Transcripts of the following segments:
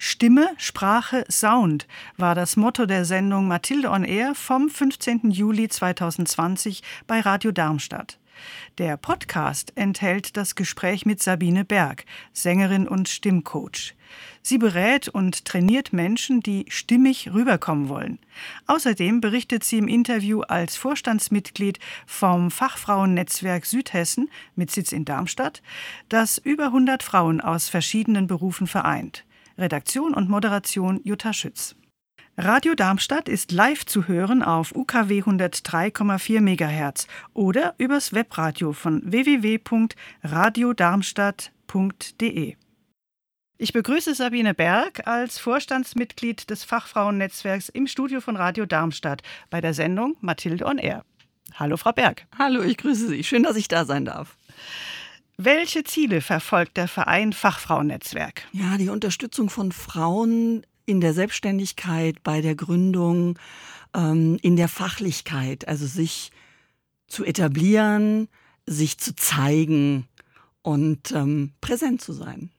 Stimme, Sprache, Sound war das Motto der Sendung Mathilde on Air vom 15. Juli 2020 bei Radio Darmstadt. Der Podcast enthält das Gespräch mit Sabine Berg, Sängerin und Stimmcoach. Sie berät und trainiert Menschen, die stimmig rüberkommen wollen. Außerdem berichtet sie im Interview als Vorstandsmitglied vom Fachfrauennetzwerk Südhessen mit Sitz in Darmstadt, das über 100 Frauen aus verschiedenen Berufen vereint. Redaktion und Moderation Jutta Schütz. Radio Darmstadt ist live zu hören auf UKW 103,4 MHz oder übers Webradio von www.radiodarmstadt.de. Ich begrüße Sabine Berg als Vorstandsmitglied des Fachfrauennetzwerks im Studio von Radio Darmstadt bei der Sendung Mathilde on Air. Hallo, Frau Berg. Hallo, ich grüße Sie. Schön, dass ich da sein darf. Welche Ziele verfolgt der Verein Fachfrauennetzwerk? Ja, die Unterstützung von Frauen in der Selbstständigkeit, bei der Gründung, ähm, in der Fachlichkeit, also sich zu etablieren, sich zu zeigen und ähm, präsent zu sein.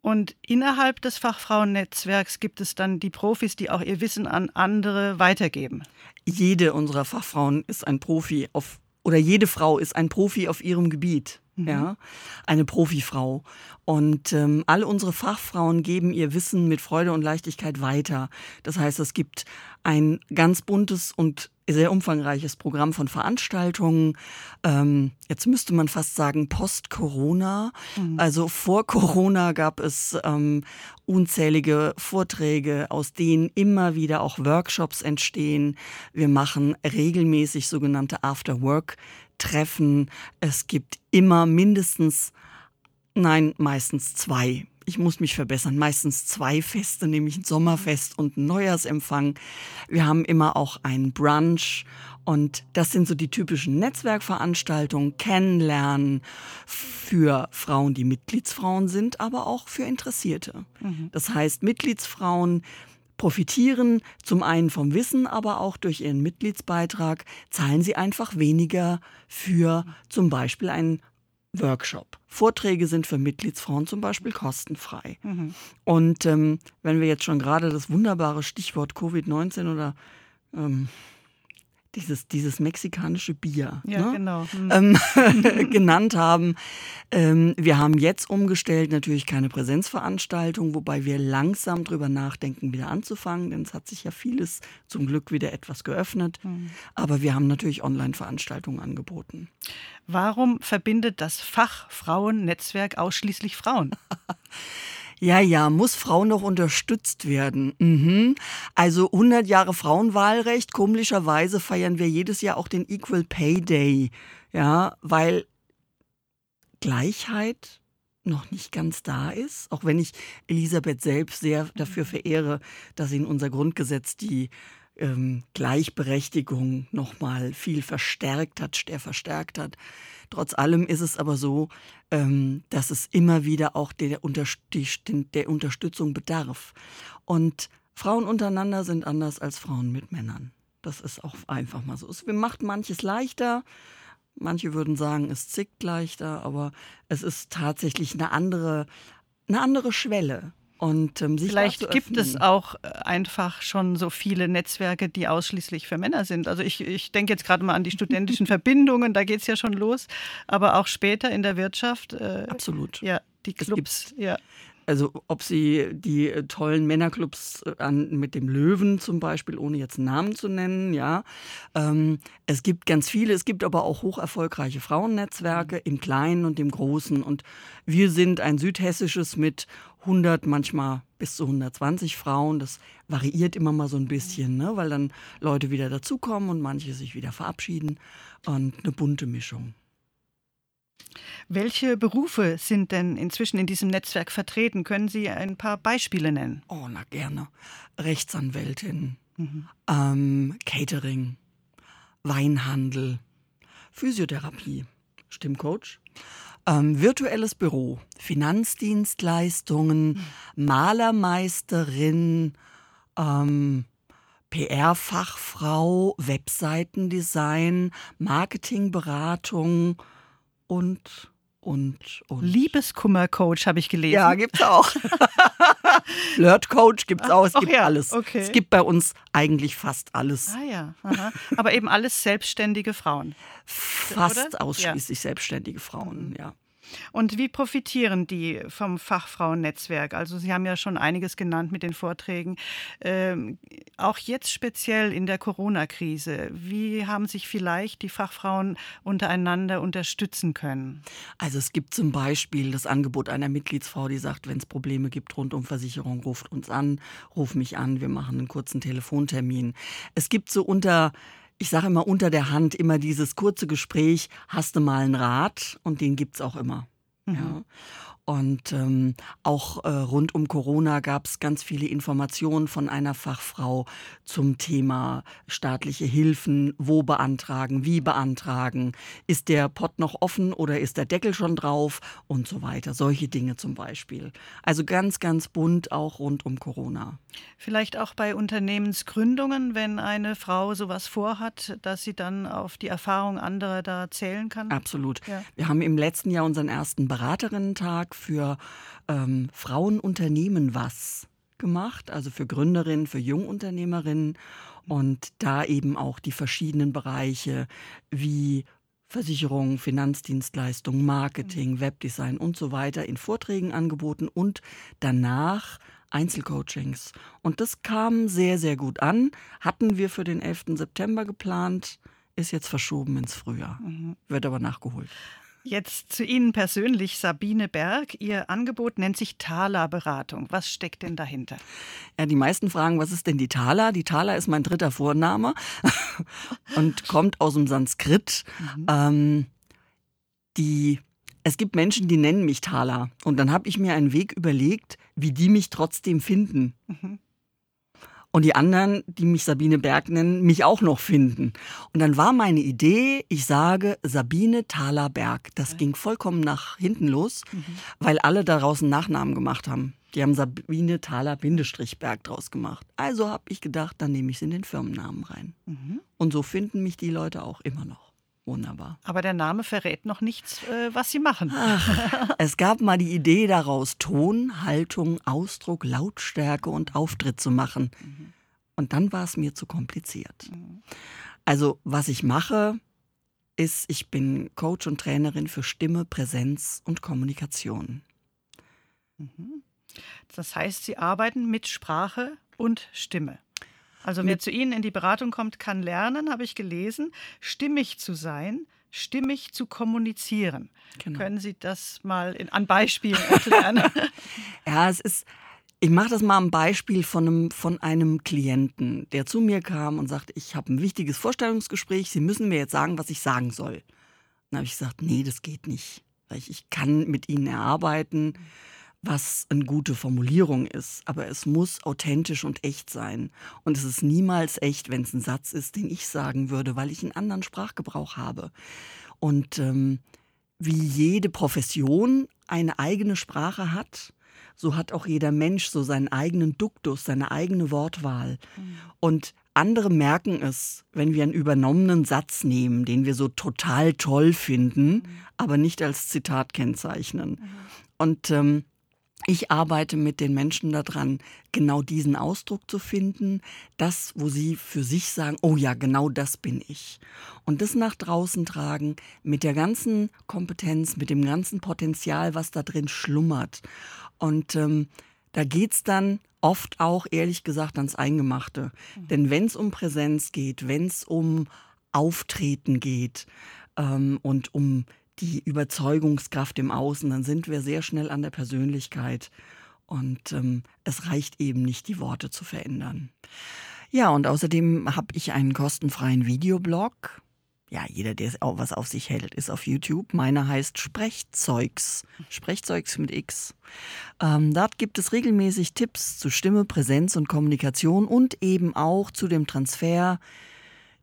Und innerhalb des Fachfrauennetzwerks gibt es dann die Profis, die auch ihr Wissen an andere weitergeben. Jede unserer Fachfrauen ist ein Profi auf oder jede Frau ist ein Profi auf ihrem Gebiet mhm. ja, eine Profifrau. Und ähm, alle unsere Fachfrauen geben ihr Wissen mit Freude und Leichtigkeit weiter. Das heißt, es gibt ein ganz buntes und sehr umfangreiches Programm von Veranstaltungen. Ähm, jetzt müsste man fast sagen Post-Corona. Mhm. Also vor Corona gab es ähm, unzählige Vorträge, aus denen immer wieder auch Workshops entstehen. Wir machen regelmäßig sogenannte After-Work treffen. Es gibt immer mindestens, nein, meistens zwei. Ich muss mich verbessern. Meistens zwei Feste, nämlich ein Sommerfest und ein Neujahrsempfang. Wir haben immer auch einen Brunch und das sind so die typischen Netzwerkveranstaltungen, Kennenlernen für Frauen, die Mitgliedsfrauen sind, aber auch für Interessierte. Mhm. Das heißt, Mitgliedsfrauen profitieren zum einen vom Wissen, aber auch durch ihren Mitgliedsbeitrag zahlen sie einfach weniger für zum Beispiel einen Workshop. Vorträge sind für Mitgliedsfrauen zum Beispiel kostenfrei. Mhm. Und ähm, wenn wir jetzt schon gerade das wunderbare Stichwort Covid-19 oder ähm, dieses, dieses mexikanische Bier ja, ne? genau. Hm. Ähm, genannt haben. Ähm, wir haben jetzt umgestellt, natürlich keine Präsenzveranstaltung, wobei wir langsam drüber nachdenken, wieder anzufangen, denn es hat sich ja vieles zum Glück wieder etwas geöffnet. Mhm. Aber wir haben natürlich Online-Veranstaltungen angeboten. Warum verbindet das Fachfrauennetzwerk ausschließlich Frauen? Ja, ja, muss Frau noch unterstützt werden. Mhm. Also 100 Jahre Frauenwahlrecht. Komischerweise feiern wir jedes Jahr auch den Equal Pay Day. Ja, weil Gleichheit noch nicht ganz da ist, auch wenn ich Elisabeth selbst sehr dafür verehre, dass sie in unser Grundgesetz die ähm, Gleichberechtigung nochmal viel verstärkt hat, der verstärkt hat. Trotz allem ist es aber so, ähm, dass es immer wieder auch der, der Unterstützung bedarf. Und Frauen untereinander sind anders als Frauen mit Männern. Das ist auch einfach mal so. Es macht manches leichter. Manche würden sagen, es zickt leichter, aber es ist tatsächlich eine andere, eine andere Schwelle. Und, ähm, Vielleicht gibt es auch äh, einfach schon so viele Netzwerke, die ausschließlich für Männer sind. Also ich, ich denke jetzt gerade mal an die studentischen Verbindungen, da geht es ja schon los, aber auch später in der Wirtschaft. Äh, Absolut. Ja, die Clubs. Ja. Also ob sie die äh, tollen Männerclubs äh, an, mit dem Löwen zum Beispiel, ohne jetzt Namen zu nennen, ja. Ähm, es gibt ganz viele, es gibt aber auch hoch erfolgreiche Frauennetzwerke im Kleinen und im Großen. Und wir sind ein südhessisches mit 100, manchmal bis zu 120 Frauen. Das variiert immer mal so ein bisschen, ne? weil dann Leute wieder dazukommen und manche sich wieder verabschieden. Und eine bunte Mischung. Welche Berufe sind denn inzwischen in diesem Netzwerk vertreten? Können Sie ein paar Beispiele nennen? Oh, na gerne. Rechtsanwältin, mhm. ähm, Catering, Weinhandel, Physiotherapie, Stimmcoach, ähm, virtuelles Büro, Finanzdienstleistungen, mhm. Malermeisterin, ähm, PR-Fachfrau, Webseitendesign, Marketingberatung, und und, und. Liebeskummercoach habe ich gelesen. Ja, gibt's auch. Flirt-Coach gibt es auch, es Ach gibt ja, alles. okay. Es gibt bei uns eigentlich fast alles. Ah ja, aha. aber eben alles selbstständige Frauen. Fast oder? ausschließlich selbstständige Frauen, ja. Und wie profitieren die vom Fachfrauennetzwerk? Also Sie haben ja schon einiges genannt mit den Vorträgen. Ähm, auch jetzt speziell in der Corona-Krise, wie haben sich vielleicht die Fachfrauen untereinander unterstützen können? Also es gibt zum Beispiel das Angebot einer Mitgliedsfrau, die sagt, wenn es Probleme gibt rund um Versicherung, ruft uns an, ruf mich an, wir machen einen kurzen Telefontermin. Es gibt so unter ich sage immer unter der Hand immer dieses kurze Gespräch, hast du mal einen Rat und den gibt's auch immer. Mhm. Ja. Und ähm, auch äh, rund um Corona gab es ganz viele Informationen von einer Fachfrau zum Thema staatliche Hilfen, wo beantragen, wie beantragen, ist der Pott noch offen oder ist der Deckel schon drauf und so weiter. Solche Dinge zum Beispiel. Also ganz, ganz bunt auch rund um Corona. Vielleicht auch bei Unternehmensgründungen, wenn eine Frau sowas vorhat, dass sie dann auf die Erfahrung anderer da zählen kann? Absolut. Ja. Wir haben im letzten Jahr unseren ersten Beraterinnen-Tag für ähm, Frauenunternehmen was gemacht, also für Gründerinnen, für Jungunternehmerinnen und da eben auch die verschiedenen Bereiche wie Versicherung, Finanzdienstleistungen, Marketing, Webdesign und so weiter in Vorträgen angeboten und danach Einzelcoachings. Und das kam sehr, sehr gut an. Hatten wir für den 11. September geplant, ist jetzt verschoben ins Frühjahr. Mhm. Wird aber nachgeholt. Jetzt zu Ihnen persönlich, Sabine Berg. Ihr Angebot nennt sich Thaler-Beratung. Was steckt denn dahinter? Ja, die meisten fragen, was ist denn die Thaler? Die Thaler ist mein dritter Vorname und kommt aus dem Sanskrit. Mhm. Ähm, die, es gibt Menschen, die nennen mich Thaler. Und dann habe ich mir einen Weg überlegt, wie die mich trotzdem finden. Mhm und die anderen, die mich Sabine Berg nennen, mich auch noch finden. Und dann war meine Idee, ich sage Sabine Thaler Berg. Das ging vollkommen nach hinten los, mhm. weil alle daraus einen Nachnamen gemacht haben. Die haben Sabine Thaler Bindestrich Berg draus gemacht. Also habe ich gedacht, dann nehme ich es in den Firmennamen rein. Mhm. Und so finden mich die Leute auch immer noch. Wunderbar. Aber der Name verrät noch nichts, äh, was Sie machen. Ach, es gab mal die Idee daraus, Ton, Haltung, Ausdruck, Lautstärke und Auftritt zu machen. Mhm. Und dann war es mir zu kompliziert. Mhm. Also, was ich mache, ist, ich bin Coach und Trainerin für Stimme, Präsenz und Kommunikation. Mhm. Das heißt, Sie arbeiten mit Sprache und Stimme. Also wer zu Ihnen in die Beratung kommt, kann lernen, habe ich gelesen, stimmig zu sein, stimmig zu kommunizieren. Genau. Können Sie das mal in, an Beispielen erklären? ja, es ist, ich mache das mal am Beispiel von einem, von einem Klienten, der zu mir kam und sagte, ich habe ein wichtiges Vorstellungsgespräch, Sie müssen mir jetzt sagen, was ich sagen soll. Dann habe ich gesagt, nee, das geht nicht. Ich kann mit Ihnen erarbeiten. Was eine gute Formulierung ist, aber es muss authentisch und echt sein. Und es ist niemals echt, wenn es ein Satz ist, den ich sagen würde, weil ich einen anderen Sprachgebrauch habe. Und ähm, wie jede Profession eine eigene Sprache hat, so hat auch jeder Mensch so seinen eigenen Duktus, seine eigene Wortwahl. Mhm. Und andere merken es, wenn wir einen übernommenen Satz nehmen, den wir so total toll finden, mhm. aber nicht als Zitat kennzeichnen. Mhm. Und ähm, ich arbeite mit den Menschen daran, genau diesen Ausdruck zu finden, das, wo sie für sich sagen, oh ja, genau das bin ich. Und das nach draußen tragen mit der ganzen Kompetenz, mit dem ganzen Potenzial, was da drin schlummert. Und ähm, da es dann oft auch, ehrlich gesagt, ans Eingemachte. Mhm. Denn wenn es um Präsenz geht, wenn es um Auftreten geht ähm, und um die Überzeugungskraft im Außen, dann sind wir sehr schnell an der Persönlichkeit. Und ähm, es reicht eben nicht, die Worte zu verändern. Ja, und außerdem habe ich einen kostenfreien Videoblog. Ja, jeder, der was auf sich hält, ist auf YouTube. Meiner heißt Sprechzeugs. Sprechzeugs mit X. Ähm, dort gibt es regelmäßig Tipps zu Stimme, Präsenz und Kommunikation und eben auch zu dem Transfer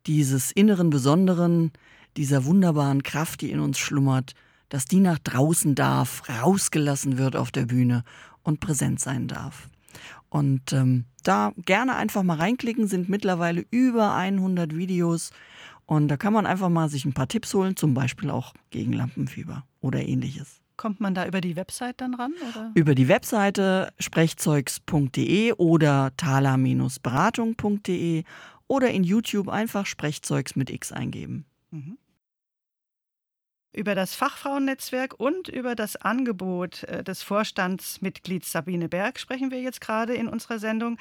dieses inneren Besonderen, dieser wunderbaren Kraft, die in uns schlummert, dass die nach draußen darf, rausgelassen wird auf der Bühne und präsent sein darf. Und ähm, da gerne einfach mal reinklicken, sind mittlerweile über 100 Videos und da kann man einfach mal sich ein paar Tipps holen, zum Beispiel auch gegen Lampenfieber oder ähnliches. Kommt man da über die Website dann ran? Oder? Über die Webseite sprechzeugs.de oder thaler-beratung.de oder in YouTube einfach Sprechzeugs mit X eingeben. Mhm. Über das Fachfrauennetzwerk und über das Angebot äh, des Vorstandsmitglieds Sabine Berg sprechen wir jetzt gerade in unserer Sendung.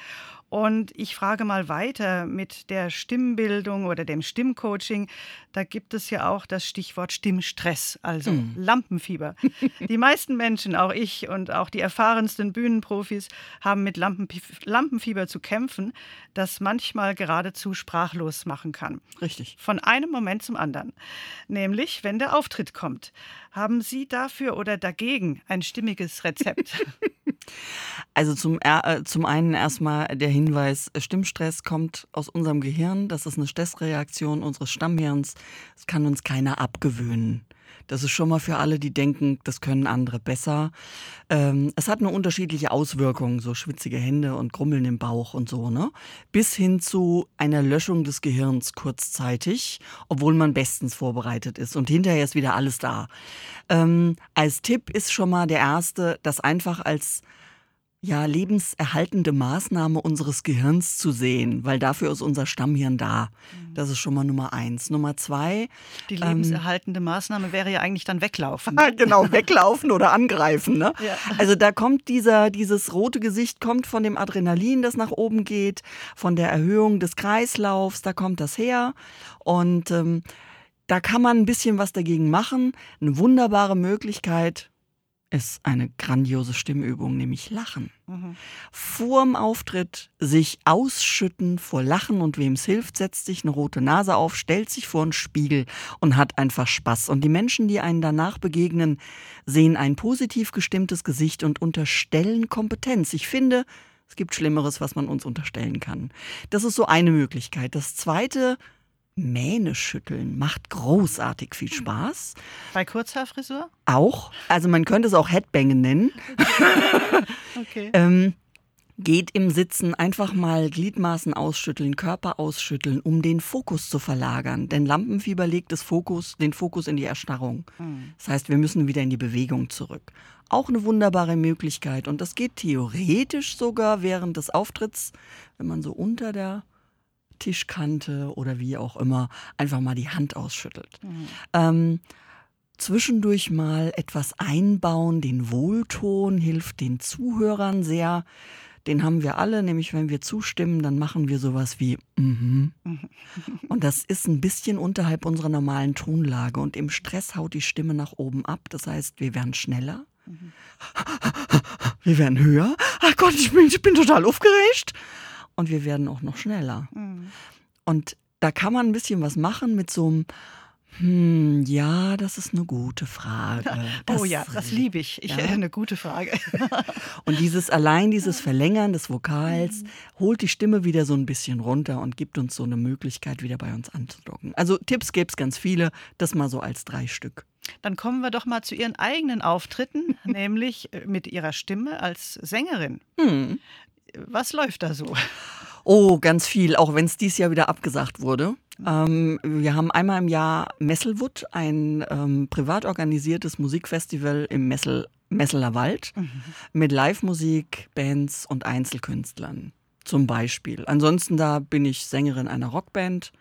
Und ich frage mal weiter mit der Stimmbildung oder dem Stimmcoaching. Da gibt es ja auch das Stichwort Stimmstress, also mm. Lampenfieber. die meisten Menschen, auch ich und auch die erfahrensten Bühnenprofis, haben mit Lampenfieber zu kämpfen, das manchmal geradezu sprachlos machen kann. Richtig. Von einem Moment zum anderen. Nämlich, wenn der Auftritt kommt. Haben Sie dafür oder dagegen ein stimmiges Rezept? Also zum, äh, zum einen erstmal der Hinweis, Stimmstress kommt aus unserem Gehirn. Das ist eine Stressreaktion unseres Stammhirns. Das kann uns keiner abgewöhnen. Das ist schon mal für alle, die denken, das können andere besser. Ähm, es hat eine unterschiedliche Auswirkung, so schwitzige Hände und Grummeln im Bauch und so, ne? Bis hin zu einer Löschung des Gehirns kurzzeitig, obwohl man bestens vorbereitet ist. Und hinterher ist wieder alles da. Ähm, als Tipp ist schon mal der erste, das einfach als ja, lebenserhaltende Maßnahme unseres Gehirns zu sehen, weil dafür ist unser Stammhirn da. Das ist schon mal Nummer eins. Nummer zwei. Die lebenserhaltende ähm, Maßnahme wäre ja eigentlich dann weglaufen. genau, weglaufen oder angreifen. Ne? Ja. Also da kommt dieser, dieses rote Gesicht kommt von dem Adrenalin, das nach oben geht, von der Erhöhung des Kreislaufs, da kommt das her. Und ähm, da kann man ein bisschen was dagegen machen. Eine wunderbare Möglichkeit, ist eine grandiose Stimmübung, nämlich Lachen. Mhm. Vorm Auftritt sich ausschütten vor Lachen und wem es hilft, setzt sich eine rote Nase auf, stellt sich vor einen Spiegel und hat einfach Spaß. Und die Menschen, die einen danach begegnen, sehen ein positiv gestimmtes Gesicht und unterstellen Kompetenz. Ich finde, es gibt Schlimmeres, was man uns unterstellen kann. Das ist so eine Möglichkeit. Das zweite Mähne schütteln macht großartig viel Spaß. Bei Kurzhaarfrisur? Auch. Also man könnte es auch Headbangen nennen. okay. ähm, geht im Sitzen einfach mal Gliedmaßen ausschütteln, Körper ausschütteln, um den Fokus zu verlagern. Denn Lampenfieber legt das Fokus, den Fokus in die Erstarrung. Mhm. Das heißt, wir müssen wieder in die Bewegung zurück. Auch eine wunderbare Möglichkeit. Und das geht theoretisch sogar während des Auftritts, wenn man so unter der Tischkante oder wie auch immer einfach mal die Hand ausschüttelt. Mhm. Ähm, zwischendurch mal etwas einbauen, den Wohlton hilft den Zuhörern sehr. Den haben wir alle, nämlich wenn wir zustimmen, dann machen wir sowas wie mhm. Und das ist ein bisschen unterhalb unserer normalen Tonlage und im Stress haut die Stimme nach oben ab. Das heißt, wir werden schneller. Mhm. Wir werden höher. Ach Gott, ich bin, ich bin total aufgeregt und wir werden auch noch schneller. Mhm. Und da kann man ein bisschen was machen mit so einem hm, ja, das ist eine gute Frage. Das, oh ja, das liebe ich. ich ja. Eine gute Frage. und dieses allein dieses Verlängern des Vokals mhm. holt die Stimme wieder so ein bisschen runter und gibt uns so eine Möglichkeit, wieder bei uns anzudocken. Also Tipps gäbe es ganz viele, das mal so als drei Stück. Dann kommen wir doch mal zu Ihren eigenen Auftritten, nämlich äh, mit Ihrer Stimme als Sängerin. Hm. Was läuft da so? Oh, ganz viel, auch wenn es dieses Jahr wieder abgesagt wurde. Ähm, wir haben einmal im Jahr Messelwood, ein ähm, privat organisiertes Musikfestival im Messel, Messeler Wald mhm. mit Live-Musik, Bands und Einzelkünstlern zum Beispiel. Ansonsten da bin ich Sängerin einer Rockband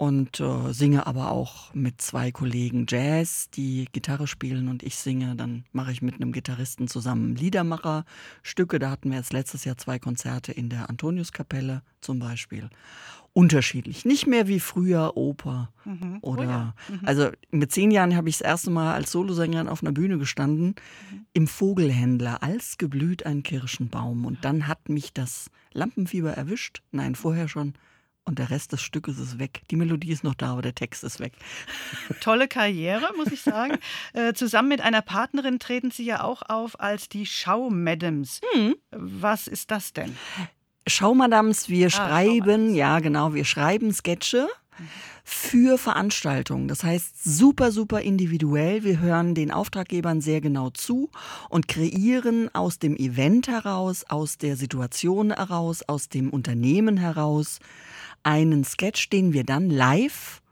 und äh, singe aber auch mit zwei Kollegen Jazz, die Gitarre spielen und ich singe. Dann mache ich mit einem Gitarristen zusammen Liedermacherstücke. Da hatten wir jetzt letztes Jahr zwei Konzerte in der Antoniuskapelle zum Beispiel. Unterschiedlich, nicht mehr wie früher Oper mhm. Oh oder oh ja. mhm. also mit zehn Jahren habe ich das erste Mal als Solosängerin auf einer Bühne gestanden mhm. im Vogelhändler als geblüht ein Kirschenbaum und dann hat mich das Lampenfieber erwischt. Nein, vorher schon und der Rest des Stückes ist weg. Die Melodie ist noch da, aber der Text ist weg. Tolle Karriere, muss ich sagen. äh, zusammen mit einer Partnerin treten Sie ja auch auf als die Schau-Madams. Hm. Was ist das denn? Schau-Madams, wir ah, schreiben, ja genau, wir schreiben Sketche für Veranstaltungen. Das heißt, super, super individuell. Wir hören den Auftraggebern sehr genau zu und kreieren aus dem Event heraus, aus der Situation heraus, aus dem Unternehmen heraus einen Sketch, den wir dann live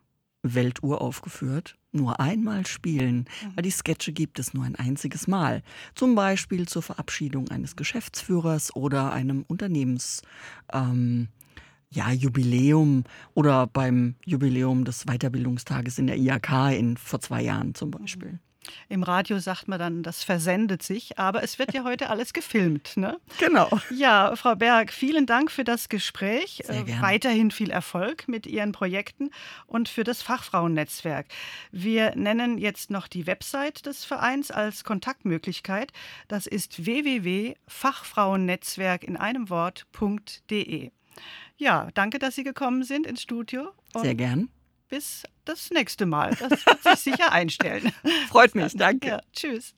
Weltuhr aufgeführt, nur einmal spielen, mhm. weil die Sketche gibt es nur ein einziges Mal. Zum Beispiel zur Verabschiedung eines Geschäftsführers oder einem Unternehmens. Ähm, ja, Jubiläum oder beim Jubiläum des Weiterbildungstages in der IHK in, vor zwei Jahren zum Beispiel. Im Radio sagt man dann, das versendet sich, aber es wird ja heute alles gefilmt. Ne? Genau. Ja, Frau Berg, vielen Dank für das Gespräch. Sehr äh, Weiterhin viel Erfolg mit Ihren Projekten und für das Fachfrauennetzwerk. Wir nennen jetzt noch die Website des Vereins als Kontaktmöglichkeit. Das ist www.fachfrauennetzwerk in einem Wort.de. Ja, danke, dass Sie gekommen sind ins Studio. Sehr gern bis das nächste Mal. Das wird sich sicher einstellen. Freut mich, danke. Ja, tschüss.